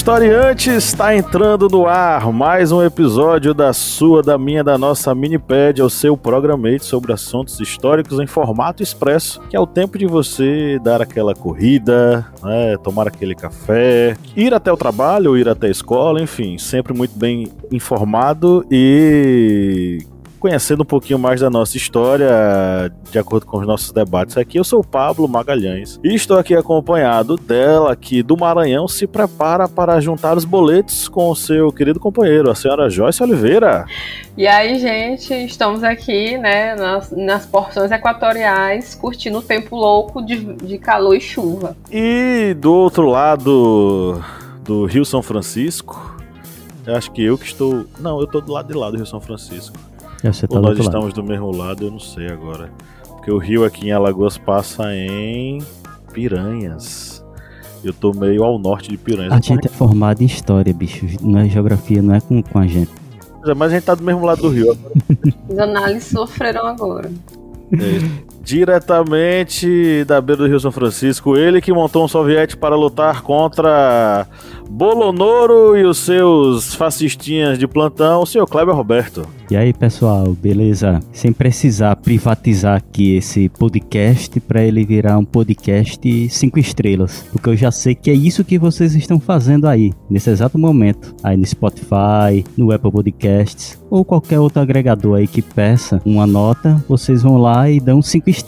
Historiante! Está entrando no ar mais um episódio da sua, da minha, da nossa Minipad, o seu programete sobre assuntos históricos em formato expresso, que é o tempo de você dar aquela corrida, né, tomar aquele café, ir até o trabalho, ir até a escola, enfim, sempre muito bem informado e conhecendo um pouquinho mais da nossa história, de acordo com os nossos debates aqui. Eu sou o Pablo Magalhães e estou aqui acompanhado dela, que do Maranhão se prepara para juntar os boletos com o seu querido companheiro, a senhora Joyce Oliveira. E aí, gente, estamos aqui, né, nas, nas porções equatoriais, curtindo o tempo louco de, de calor e chuva. E do outro lado do Rio São Francisco, acho que eu que estou. Não, eu estou do lado de lá do Rio São Francisco. É, você tá Ou nós estamos do mesmo lado, eu não sei agora. Porque o rio aqui em Alagoas passa em Piranhas. Eu tô meio ao norte de Piranhas. lado. A gente é formado em história, bicho. Não é geografia, não é com, com a gente. Mas a gente tá do mesmo lado do rio. Os análises sofreram agora. É, diretamente da beira do Rio São Francisco, ele que montou um soviete para lutar contra Bolonoro e os seus fascistinhas de plantão, o senhor Kleber Roberto. E aí, pessoal, beleza? Sem precisar privatizar aqui esse podcast para ele virar um podcast cinco estrelas, porque eu já sei que é isso que vocês estão fazendo aí, nesse exato momento, aí no Spotify, no Apple Podcasts ou qualquer outro agregador aí que peça uma nota, vocês vão lá e dão cinco estrelas,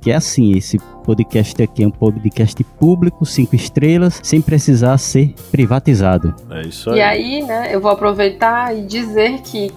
que é assim, esse podcast aqui é um podcast público, cinco estrelas, sem precisar ser privatizado. É isso aí. E aí, né, eu vou aproveitar e dizer que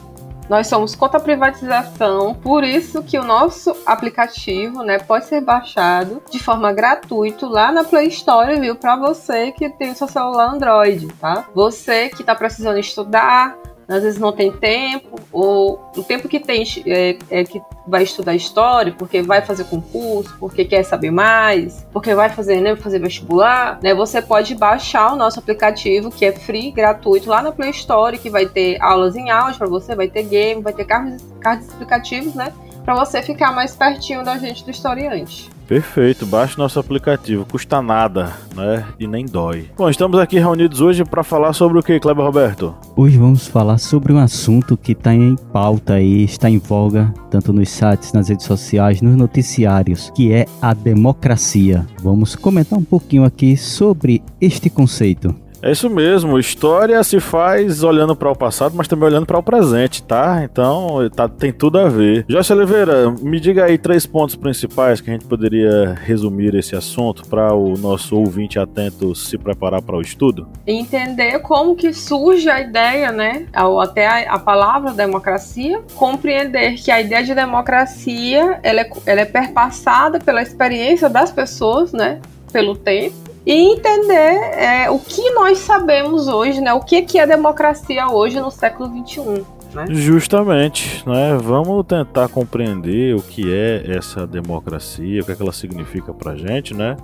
nós somos contra a privatização, por isso que o nosso aplicativo, né, pode ser baixado de forma gratuita lá na Play Store, viu, para você que tem o seu celular Android, tá? Você que tá precisando estudar, às vezes não tem tempo, ou o tempo que tem é, é, que vai estudar história, porque vai fazer concurso, porque quer saber mais, porque vai fazer, né, fazer vestibular, né? Você pode baixar o nosso aplicativo, que é free, gratuito, lá na Play Store, que vai ter aulas em áudio para você, vai ter game, vai ter cards, cards explicativos, né? Para você ficar mais pertinho da gente do historiante. Perfeito, baixe nosso aplicativo, custa nada, né? E nem dói. Bom, estamos aqui reunidos hoje para falar sobre o que, Kleber Roberto? Hoje vamos falar sobre um assunto que está em pauta aí, está em voga, tanto nos sites, nas redes sociais, nos noticiários, que é a democracia. Vamos comentar um pouquinho aqui sobre este conceito. É isso mesmo, história se faz olhando para o passado, mas também olhando para o presente, tá? Então tá, tem tudo a ver. Jorge Oliveira, me diga aí três pontos principais que a gente poderia resumir esse assunto para o nosso ouvinte atento se preparar para o estudo. Entender como que surge a ideia, né? Ou até a, a palavra democracia, compreender que a ideia de democracia ela é, ela é perpassada pela experiência das pessoas, né? Pelo tempo e entender é, o que nós sabemos hoje, né? O que, que é democracia hoje no século XXI. Né? Justamente, né? Vamos tentar compreender o que é essa democracia, o que, é que ela significa pra gente, né?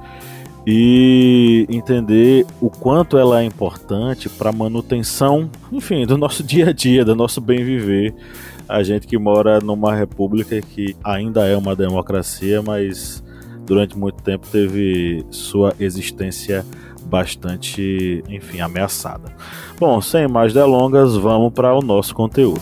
E entender o quanto ela é importante para manutenção, enfim, do nosso dia a dia, do nosso bem viver. A gente que mora numa república que ainda é uma democracia, mas durante muito tempo teve sua existência bastante, enfim, ameaçada. Bom, sem mais delongas, vamos para o nosso conteúdo.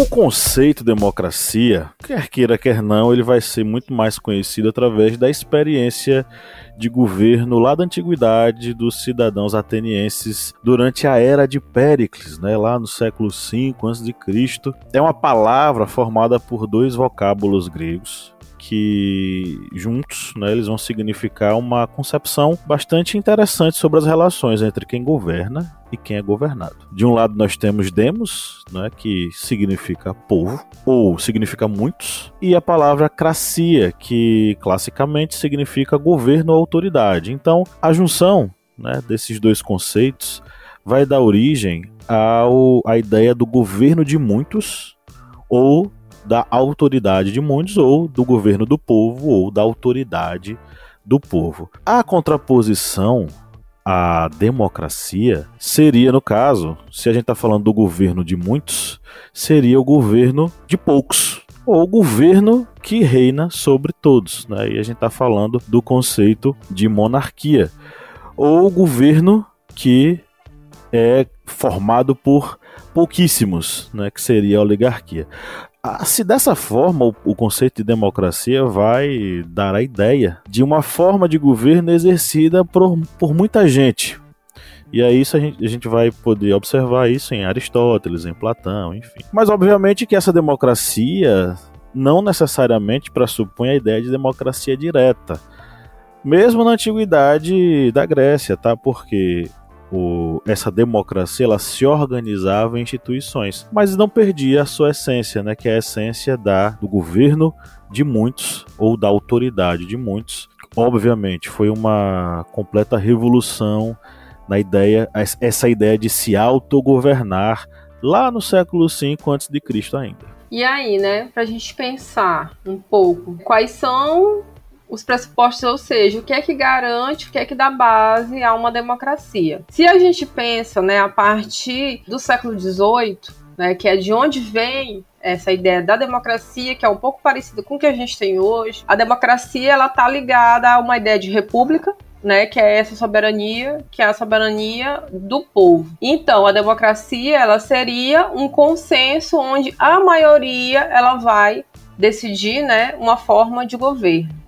O conceito democracia, quer queira, quer não, ele vai ser muito mais conhecido através da experiência de governo lá da antiguidade dos cidadãos atenienses durante a era de Péricles, né, lá no século V a.C. É uma palavra formada por dois vocábulos gregos, que juntos né, eles vão significar uma concepção bastante interessante sobre as relações entre quem governa e quem é governado. De um lado nós temos demos, né, que significa povo ou significa muitos, e a palavra cracia, que classicamente significa governo ou autoridade. Então, a junção né, desses dois conceitos vai dar origem ao, à ideia do governo de muitos ou da autoridade de muitos, ou do governo do povo, ou da autoridade do povo. A contraposição à democracia seria, no caso, se a gente está falando do governo de muitos, seria o governo de poucos, ou o governo que reina sobre todos. Né? A gente está falando do conceito de monarquia, ou o governo que é formado por pouquíssimos, né, que seria a oligarquia. Ah, se dessa forma o, conceito de democracia vai dar a ideia de uma forma de governo exercida por, por muita gente. E aí isso a gente, a gente vai poder observar isso em Aristóteles, em Platão, enfim. Mas obviamente que essa democracia não necessariamente pressupõe a ideia de democracia direta. Mesmo na antiguidade da Grécia, tá? Porque o, essa democracia ela se organizava em instituições, mas não perdia a sua essência, né, que é a essência da, do governo de muitos ou da autoridade de muitos. Obviamente, foi uma completa revolução na ideia, essa ideia de se autogovernar lá no século V a.C. ainda. E aí, né, para a gente pensar um pouco quais são os pressupostos, ou seja, o que é que garante, o que é que dá base a uma democracia. Se a gente pensa, né, a partir do século XVIII, né, que é de onde vem essa ideia da democracia, que é um pouco parecida com o que a gente tem hoje. A democracia ela está ligada a uma ideia de república, né, que é essa soberania, que é a soberania do povo. Então, a democracia ela seria um consenso onde a maioria ela vai decidir, né, uma forma de governo.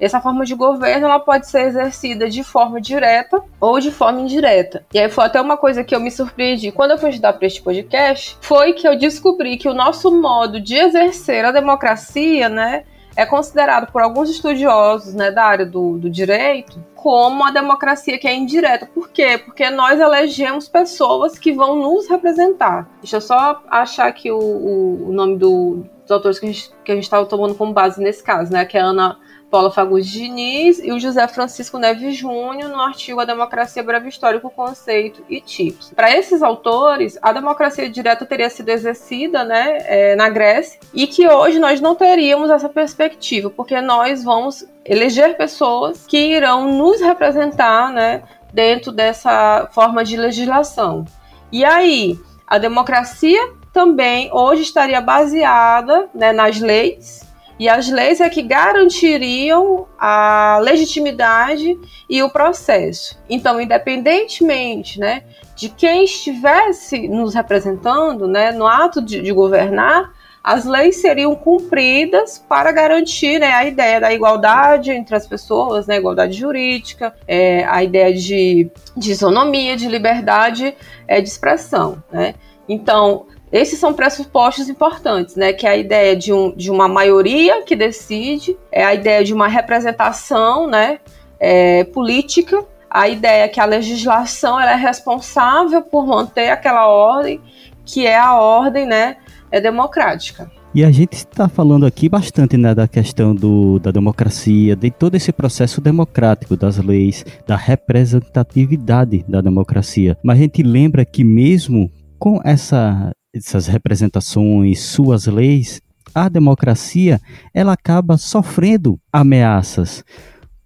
Essa forma de governo ela pode ser exercida de forma direta ou de forma indireta. E aí foi até uma coisa que eu me surpreendi quando eu fui estudar para este podcast, foi que eu descobri que o nosso modo de exercer a democracia, né, é considerado por alguns estudiosos né, da área do, do direito como a democracia que é indireta. Por quê? Porque nós elegemos pessoas que vão nos representar. Deixa eu só achar aqui o, o, nome do, dos autores que a gente estava tomando como base nesse caso, né? Que é a Ana Paula Fagundes Diniz e o José Francisco Neves Júnior no artigo A Democracia Breve Histórico, Conceito e Tipos. Para esses autores, a democracia direta teria sido exercida né, é, na Grécia e que hoje nós não teríamos essa perspectiva, porque nós vamos eleger pessoas que irão nos representar né, dentro dessa forma de legislação. E aí, a democracia também hoje estaria baseada né, nas leis e as leis é que garantiriam a legitimidade e o processo. Então, independentemente né, de quem estivesse nos representando né, no ato de, de governar, as leis seriam cumpridas para garantir né, a ideia da igualdade entre as pessoas, né, igualdade jurídica, é, a ideia de, de isonomia, de liberdade é, de expressão. Né? Então, esses são pressupostos importantes, né? Que é a ideia de, um, de uma maioria que decide, é a ideia de uma representação, né? É, política, a ideia que a legislação é responsável por manter aquela ordem, que é a ordem, né? É democrática. E a gente está falando aqui bastante né, da questão do, da democracia, de todo esse processo democrático das leis, da representatividade da democracia. Mas a gente lembra que mesmo com essa essas representações, suas leis, a democracia ela acaba sofrendo ameaças,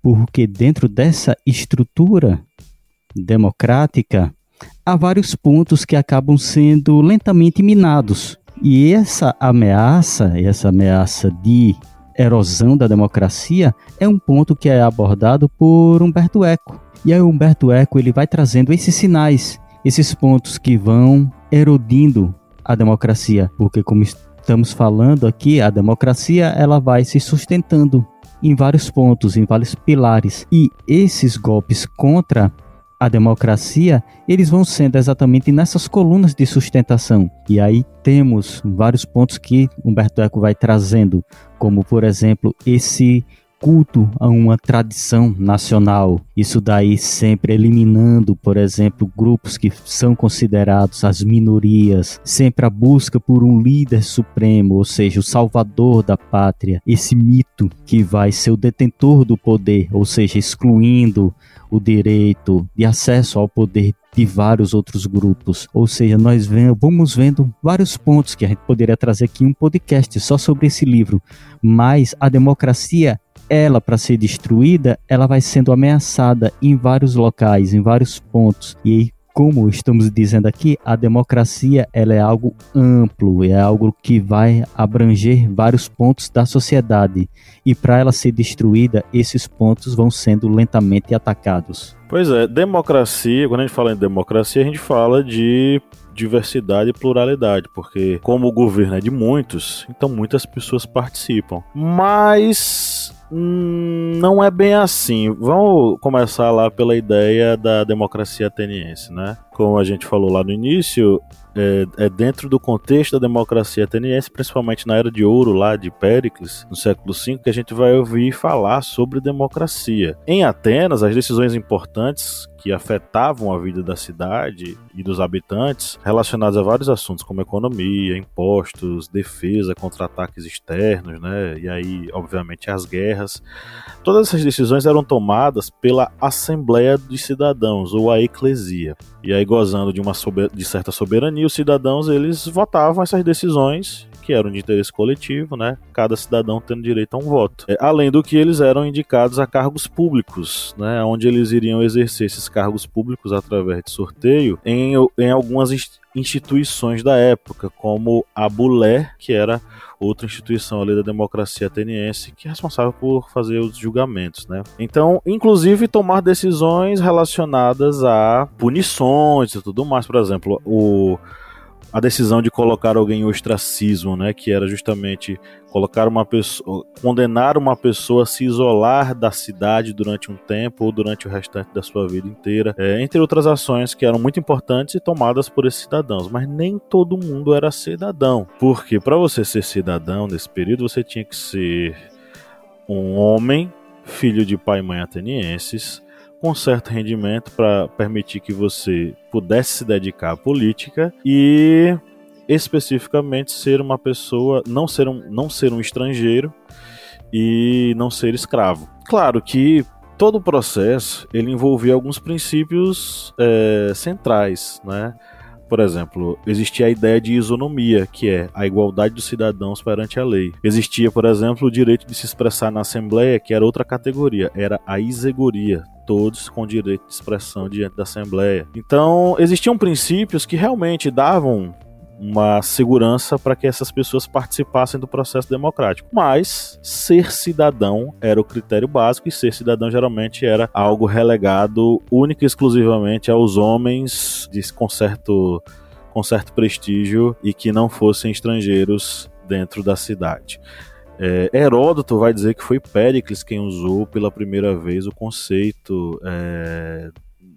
porque dentro dessa estrutura democrática há vários pontos que acabam sendo lentamente minados. E essa ameaça, essa ameaça de erosão da democracia é um ponto que é abordado por Humberto Eco. E aí Humberto Eco ele vai trazendo esses sinais, esses pontos que vão erodindo a democracia, porque como estamos falando aqui, a democracia ela vai se sustentando em vários pontos, em vários pilares. E esses golpes contra a democracia, eles vão sendo exatamente nessas colunas de sustentação. E aí temos vários pontos que Humberto Eco vai trazendo, como por exemplo esse culto a uma tradição nacional. Isso daí sempre eliminando, por exemplo, grupos que são considerados as minorias, sempre a busca por um líder supremo, ou seja, o salvador da pátria, esse mito que vai ser o detentor do poder, ou seja, excluindo o direito de acesso ao poder de vários outros grupos. Ou seja, nós vamos vendo vários pontos que a gente poderia trazer aqui um podcast só sobre esse livro. Mas a democracia ela para ser destruída, ela vai sendo ameaçada em vários locais, em vários pontos. E como estamos dizendo aqui, a democracia ela é algo amplo, é algo que vai abranger vários pontos da sociedade. E para ela ser destruída, esses pontos vão sendo lentamente atacados. Pois é, democracia, quando a gente fala em democracia, a gente fala de diversidade e pluralidade, porque como o governo é de muitos, então muitas pessoas participam. Mas Hum, não é bem assim. Vamos começar lá pela ideia da democracia ateniense, né? Como a gente falou lá no início, é, é, dentro do contexto da democracia ateniense, principalmente na era de ouro lá de Péricles, no século V, que a gente vai ouvir falar sobre democracia. Em Atenas, as decisões importantes que afetavam a vida da cidade e dos habitantes, relacionados a vários assuntos como economia, impostos, defesa contra ataques externos, né? E aí, obviamente, as guerras. Todas essas decisões eram tomadas pela Assembleia de Cidadãos, ou a Eclesia. E aí, gozando de uma de certa soberania, os cidadãos eles votavam essas decisões que eram de interesse coletivo, né? Cada cidadão tendo direito a um voto. É, além do que eles eram indicados a cargos públicos, né? Onde eles iriam exercer esses cargos públicos através de sorteio em, em algumas instituições da época, como a Bulé, que era outra instituição ali da democracia ateniense que é responsável por fazer os julgamentos, né? Então, inclusive tomar decisões relacionadas a punições e tudo mais, por exemplo, o a decisão de colocar alguém em ostracismo, né, que era justamente colocar uma pessoa, condenar uma pessoa a se isolar da cidade durante um tempo ou durante o restante da sua vida inteira, é, entre outras ações que eram muito importantes e tomadas por esses cidadãos. Mas nem todo mundo era cidadão, porque para você ser cidadão nesse período você tinha que ser um homem, filho de pai e mãe atenienses, com certo rendimento para permitir que você pudesse se dedicar à política e especificamente ser uma pessoa, não ser um, não ser um estrangeiro e não ser escravo. Claro que todo o processo ele envolvia alguns princípios é, centrais, né? Por exemplo, existia a ideia de isonomia, que é a igualdade dos cidadãos perante a lei. Existia, por exemplo, o direito de se expressar na Assembleia, que era outra categoria, era a isegoria todos com direito de expressão diante da Assembleia. Então, existiam princípios que realmente davam uma segurança para que essas pessoas participassem do processo democrático. Mas ser cidadão era o critério básico e ser cidadão geralmente era algo relegado única e exclusivamente aos homens de, com, certo, com certo prestígio e que não fossem estrangeiros dentro da cidade. É, Heródoto vai dizer que foi Péricles quem usou pela primeira vez o conceito, é,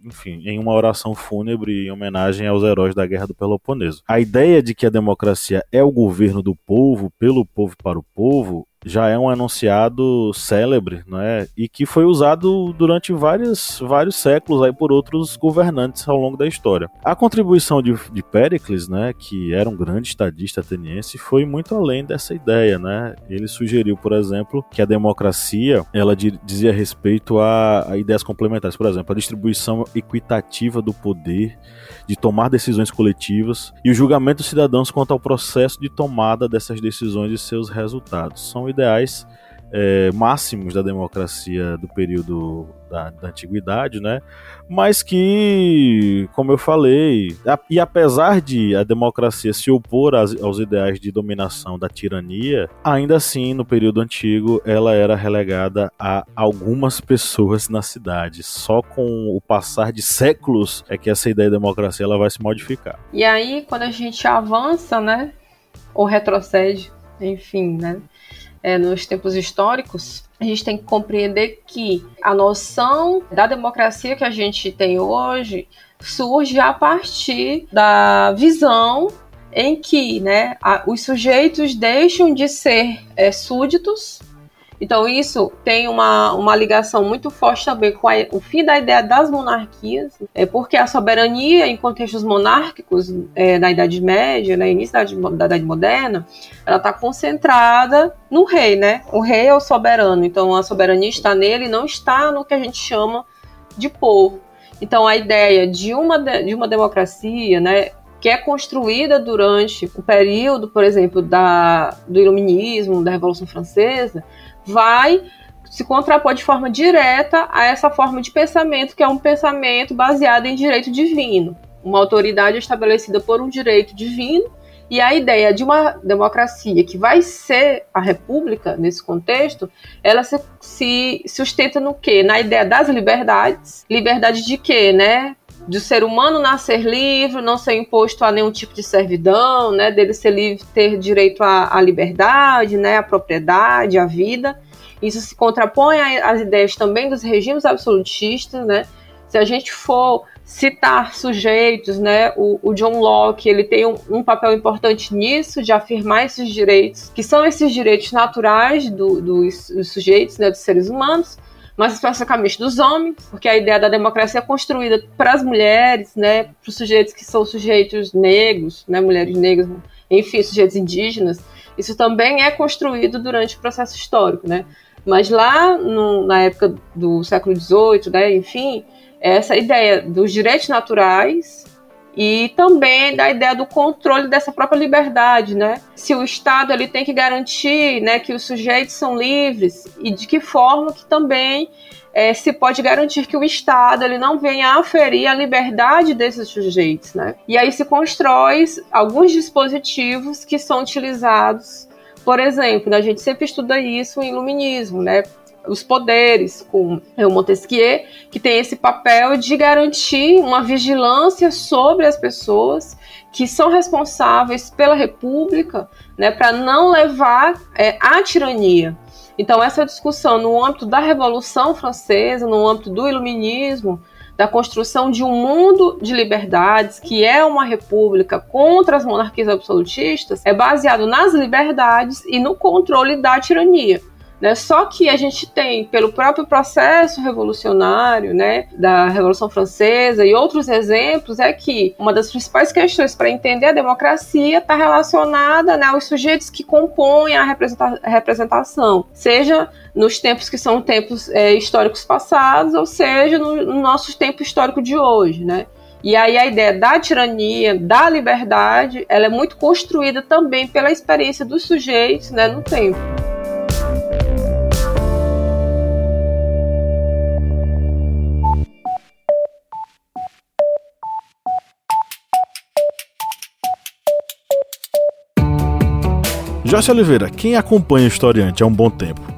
enfim, em uma oração fúnebre em homenagem aos heróis da Guerra do Peloponeso. A ideia de que a democracia é o governo do povo, pelo povo para o povo, já é um enunciado célebre, é? E que foi usado durante vários, vários séculos aí por outros governantes ao longo da história. A contribuição de, de Péricles, né, que era um grande estadista ateniense, foi muito além dessa ideia, né? Ele sugeriu, por exemplo, que a democracia, ela dizia respeito a, a ideias complementares, por exemplo, a distribuição equitativa do poder, de tomar decisões coletivas e o julgamento dos cidadãos quanto ao processo de tomada dessas decisões e seus resultados. São ideais é, máximos da democracia do período da, da, antiguidade, né? Mas que, como eu falei, a, e apesar de a democracia se opor aos ideais de dominação da tirania, ainda assim, no período antigo, ela era relegada a algumas pessoas na cidade. Só com o passar de séculos é que essa ideia de democracia ela vai se modificar. E aí, quando a gente avança, né, ou retrocede, enfim, né, é, nos tempos históricos, a gente tem que compreender que a noção da democracia que a gente tem hoje surge a partir da visão em que né, a, os sujeitos deixam de ser é, súditos então, isso tem uma, uma ligação muito forte também com a, o fim da ideia das monarquias, é porque a soberania em contextos monárquicos é, na Idade Média, né, início da, da Idade Moderna, ela está concentrada no rei, né? O rei é o soberano, então a soberania está nele, não está no que a gente chama de povo. Então, a ideia de uma, de uma democracia, né, que é construída durante o período, por exemplo, da, do Iluminismo, da Revolução Francesa, vai se contrapor de forma direta a essa forma de pensamento, que é um pensamento baseado em direito divino. Uma autoridade estabelecida por um direito divino, e a ideia de uma democracia que vai ser a república nesse contexto, ela se, se sustenta no quê? Na ideia das liberdades. Liberdade de quê, né? De ser humano nascer livre, não ser imposto a nenhum tipo de servidão, né, dele ser livre, ter direito à, à liberdade, né, à propriedade, à vida. Isso se contrapõe às ideias também dos regimes absolutistas, né? Se a gente for citar sujeitos, né, o, o John Locke ele tem um, um, papel importante nisso, de afirmar esses direitos, que são esses direitos naturais do, dos, dos sujeitos, né, dos seres humanos, mas especificamente dos homens, porque a ideia da democracia é construída para as mulheres, né, para os sujeitos que são sujeitos negros, né, mulheres negras, enfim, sujeitos indígenas. Isso também é construído durante o processo histórico, né? Mas lá no, na época do século XVIII, né, enfim, essa ideia dos direitos naturais e também da ideia do controle dessa própria liberdade, né? Se o Estado ele tem que garantir, né, que os sujeitos são livres e de que forma que também é, se pode garantir que o Estado ele não venha aferir a liberdade desses sujeitos, né? E aí se constrói alguns dispositivos que são utilizados, por exemplo, a gente sempre estuda isso em iluminismo, né? Os poderes, com o Montesquieu, que tem esse papel de garantir uma vigilância sobre as pessoas que são responsáveis pela República, né, para não levar é, à tirania. Então, essa discussão no âmbito da Revolução Francesa, no âmbito do Iluminismo, da construção de um mundo de liberdades, que é uma república contra as monarquias absolutistas, é baseado nas liberdades e no controle da tirania. Né? Só que a gente tem, pelo próprio processo revolucionário, né, da Revolução Francesa e outros exemplos, é que uma das principais questões para entender a democracia está relacionada né, aos sujeitos que compõem a representa representação, seja nos tempos que são tempos é, históricos passados, ou seja, no, no nosso tempo histórico de hoje, né? E aí a ideia da tirania, da liberdade, ela é muito construída também pela experiência dos sujeitos né, no tempo. Joyce Oliveira, quem acompanha o Historiante há um bom tempo,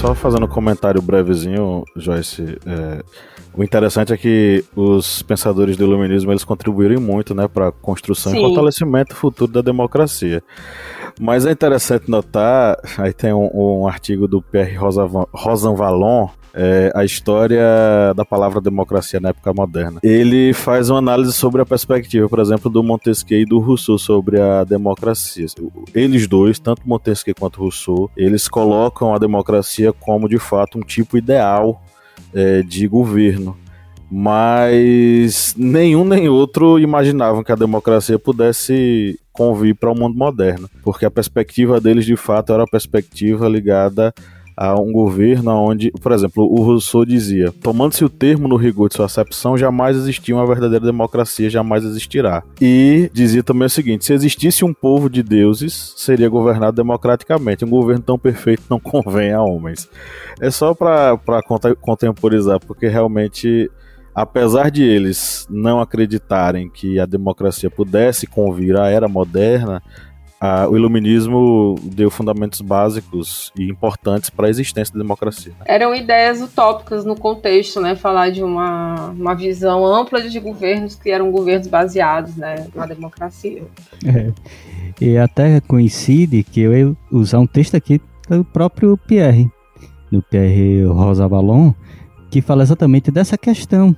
Só fazendo um comentário brevezinho, Joyce. É, o interessante é que os pensadores do iluminismo eles contribuíram muito né, para a construção Sim. e fortalecimento futuro da democracia. Mas é interessante notar, aí tem um, um artigo do Pierre Rosanvallon, é, a história da palavra democracia na época moderna. Ele faz uma análise sobre a perspectiva, por exemplo, do Montesquieu e do Rousseau sobre a democracia. Eles dois, tanto Montesquieu quanto Rousseau, eles colocam a democracia como de fato um tipo ideal é, de governo. Mas nenhum nem outro imaginavam que a democracia pudesse convir para o mundo moderno, porque a perspectiva deles de fato era a perspectiva ligada a um governo onde, por exemplo, o Rousseau dizia: tomando-se o termo no rigor de sua acepção, jamais existia uma verdadeira democracia, jamais existirá. E dizia também o seguinte: se existisse um povo de deuses, seria governado democraticamente. Um governo tão perfeito não convém a homens. É só para contemporizar, porque realmente apesar de eles não acreditarem que a democracia pudesse convir à era moderna, ah, o iluminismo deu fundamentos básicos e importantes para a existência da democracia. Eram ideias utópicas no contexto, né? Falar de uma, uma visão ampla de governos que eram governos baseados né, na democracia. É. E até coincide que eu ia usar um texto aqui do próprio Pierre, do Pierre Rosa Ballon, que fala exatamente dessa questão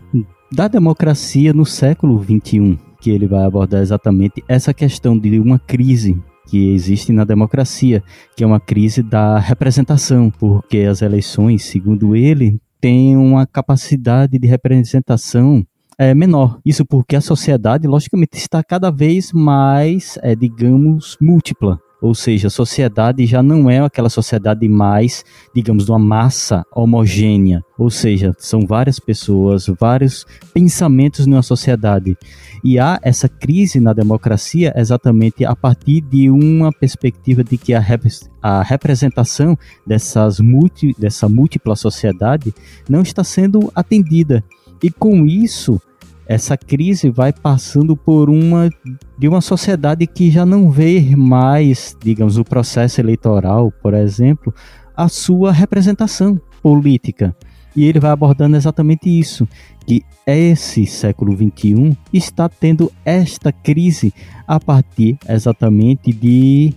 da democracia no século XXI, que ele vai abordar exatamente essa questão de uma crise que existe na democracia, que é uma crise da representação, porque as eleições, segundo ele, têm uma capacidade de representação é, menor. Isso porque a sociedade, logicamente, está cada vez mais, é, digamos, múltipla. Ou seja, a sociedade já não é aquela sociedade mais, digamos, de uma massa homogênea. Ou seja, são várias pessoas, vários pensamentos numa sociedade. E há essa crise na democracia exatamente a partir de uma perspectiva de que a, rep a representação dessas multi dessa múltipla sociedade não está sendo atendida. E com isso, essa crise vai passando por uma de uma sociedade que já não vê mais, digamos, o processo eleitoral, por exemplo, a sua representação política. E ele vai abordando exatamente isso, que esse século XXI está tendo esta crise a partir exatamente de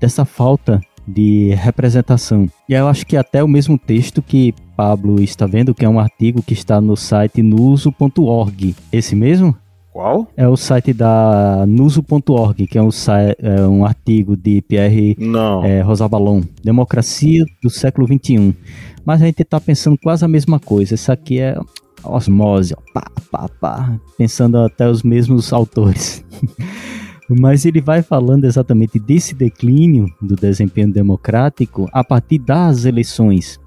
dessa falta de representação. E eu acho que até o mesmo texto que Pablo está vendo, que é um artigo que está no site nuso.org. Esse mesmo? Qual? É o site da nuso.org, que é um, é um artigo de Pierre é, Rosabalon, Democracia do século XXI. Mas a gente está pensando quase a mesma coisa. Isso aqui é osmose, ó, pá, pá, pá, pensando até os mesmos autores. Mas ele vai falando exatamente desse declínio do desempenho democrático a partir das eleições.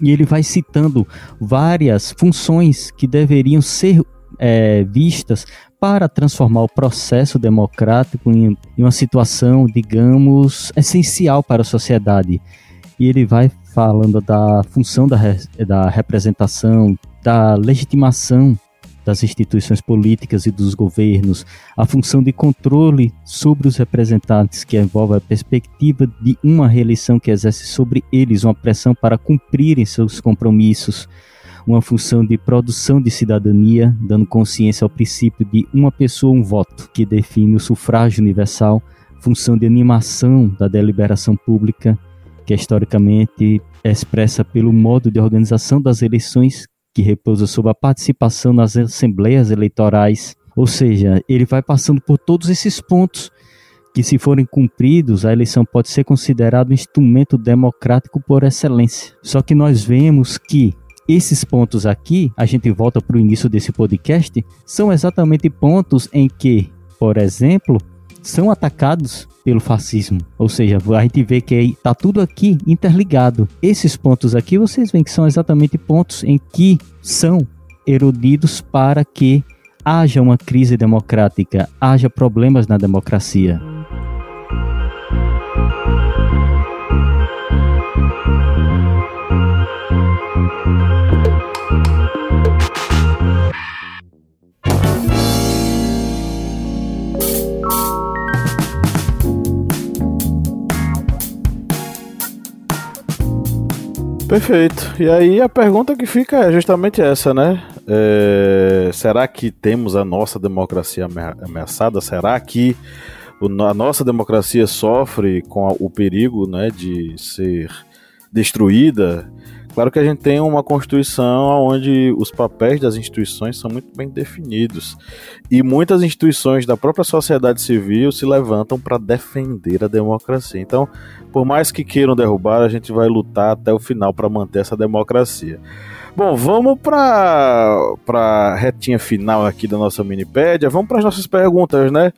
E ele vai citando várias funções que deveriam ser é, vistas para transformar o processo democrático em, em uma situação, digamos, essencial para a sociedade. E ele vai falando da função da, da representação, da legitimação das instituições políticas e dos governos, a função de controle sobre os representantes, que envolve a perspectiva de uma reeleição que exerce sobre eles uma pressão para cumprirem seus compromissos, uma função de produção de cidadania, dando consciência ao princípio de uma pessoa, um voto, que define o sufrágio universal, função de animação da deliberação pública, que é historicamente expressa pelo modo de organização das eleições que repousa sobre a participação nas assembleias eleitorais. Ou seja, ele vai passando por todos esses pontos que, se forem cumpridos, a eleição pode ser considerada um instrumento democrático por excelência. Só que nós vemos que esses pontos aqui, a gente volta para o início desse podcast, são exatamente pontos em que, por exemplo, são atacados pelo fascismo. Ou seja, a gente vê que está tudo aqui interligado. Esses pontos aqui vocês veem que são exatamente pontos em que são erudidos para que haja uma crise democrática, haja problemas na democracia. Perfeito. E aí a pergunta que fica é justamente essa, né? É, será que temos a nossa democracia ameaçada? Será que a nossa democracia sofre com o perigo né, de ser destruída? Claro que a gente tem uma Constituição onde os papéis das instituições são muito bem definidos. E muitas instituições da própria sociedade civil se levantam para defender a democracia. Então, por mais que queiram derrubar, a gente vai lutar até o final para manter essa democracia. Bom, vamos para a retinha final aqui da nossa minipédia. Vamos para as nossas perguntas, né?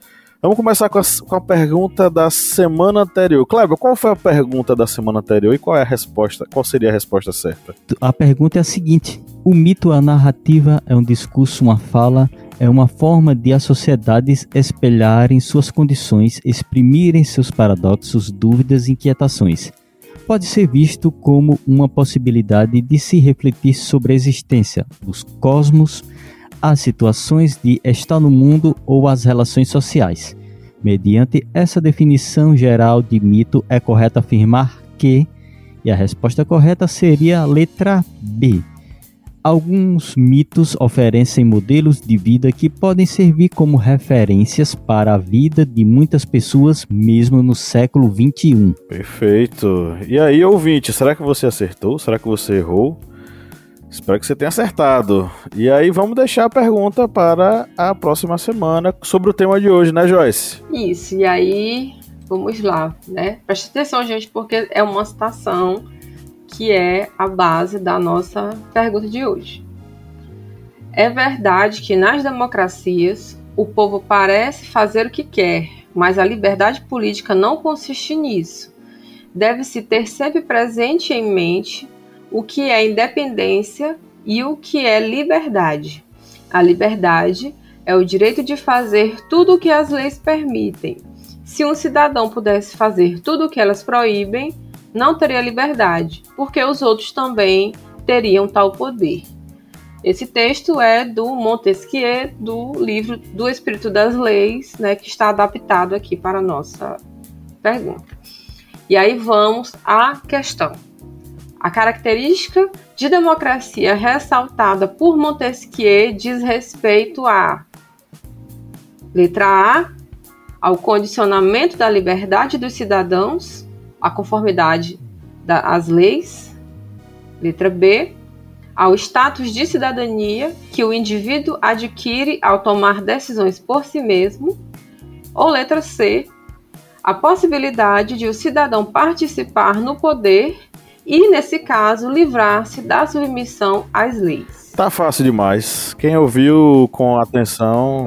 Vamos começar com a, com a, pergunta da semana anterior. Kleber, qual foi a pergunta da semana anterior e qual é a resposta? Qual seria a resposta certa? A pergunta é a seguinte: o mito, a narrativa é um discurso, uma fala, é uma forma de as sociedades espelharem suas condições, exprimirem seus paradoxos, dúvidas e inquietações. Pode ser visto como uma possibilidade de se refletir sobre a existência dos cosmos as situações de estar no mundo ou as relações sociais. Mediante essa definição geral de mito, é correto afirmar que, e a resposta correta seria a letra B. Alguns mitos oferecem modelos de vida que podem servir como referências para a vida de muitas pessoas, mesmo no século 21. Perfeito. E aí, ouvinte, será que você acertou? Será que você errou? Espero que você tenha acertado. E aí vamos deixar a pergunta para a próxima semana sobre o tema de hoje, né, Joyce? Isso. E aí vamos lá, né? Preste atenção, gente, porque é uma citação que é a base da nossa pergunta de hoje. É verdade que nas democracias o povo parece fazer o que quer, mas a liberdade política não consiste nisso. Deve-se ter sempre presente em mente o que é independência e o que é liberdade. A liberdade é o direito de fazer tudo o que as leis permitem. Se um cidadão pudesse fazer tudo o que elas proíbem, não teria liberdade, porque os outros também teriam tal poder. Esse texto é do Montesquieu, do livro do Espírito das Leis, né, que está adaptado aqui para a nossa pergunta. E aí vamos à questão. A característica de democracia ressaltada por Montesquieu diz respeito a letra A, ao condicionamento da liberdade dos cidadãos, à conformidade às leis. Letra B, ao status de cidadania que o indivíduo adquire ao tomar decisões por si mesmo. Ou letra C, a possibilidade de o cidadão participar no poder e, nesse caso, livrar-se da submissão às leis. Tá fácil demais. Quem ouviu com atenção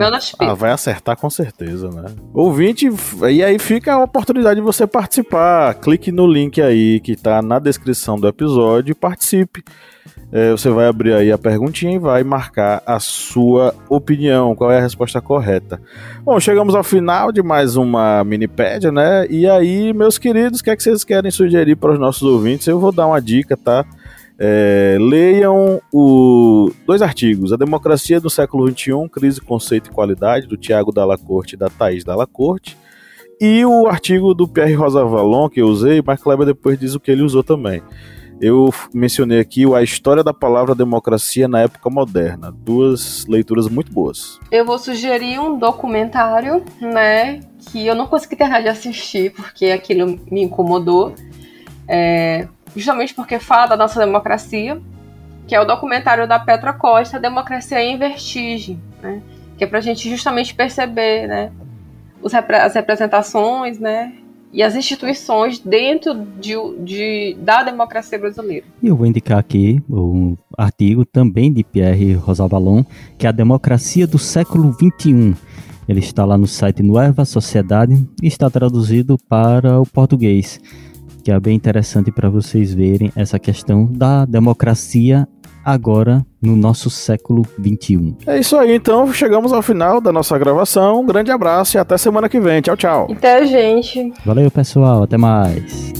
ah, vai acertar com certeza, né? Ouvinte, e aí fica a oportunidade de você participar. Clique no link aí que tá na descrição do episódio e participe. É, você vai abrir aí a perguntinha e vai marcar a sua opinião, qual é a resposta correta. Bom, chegamos ao final de mais uma minipédia, né? E aí, meus queridos, o que é que vocês querem sugerir para os nossos ouvintes? Eu vou dar uma dica, tá? É, leiam o, dois artigos: A Democracia do Século XXI, Crise, Conceito e Qualidade, do Tiago Dalla-Corte e da Thaís Dalla-Corte, e o artigo do Pierre Rosa Vallon, que eu usei, mas Kleber depois diz o que ele usou também. Eu mencionei aqui a história da palavra democracia na época moderna. Duas leituras muito boas. Eu vou sugerir um documentário, né? Que eu não consegui terminar de assistir porque aquilo me incomodou. É, justamente porque fala da nossa democracia, que é o documentário da Petra Costa, Democracia em Vertigem, né? Que é pra gente justamente perceber, né? as representações, né? e as instituições dentro de, de, da democracia brasileira. E eu vou indicar aqui um artigo também de Pierre Rosavalon, que é a Democracia do Século XXI. Ele está lá no site Nueva Sociedade e está traduzido para o português, que é bem interessante para vocês verem essa questão da democracia agora no nosso século 21. É isso aí, então chegamos ao final da nossa gravação. Um grande abraço e até semana que vem. Tchau, tchau. Até, gente. Valeu, pessoal. Até mais.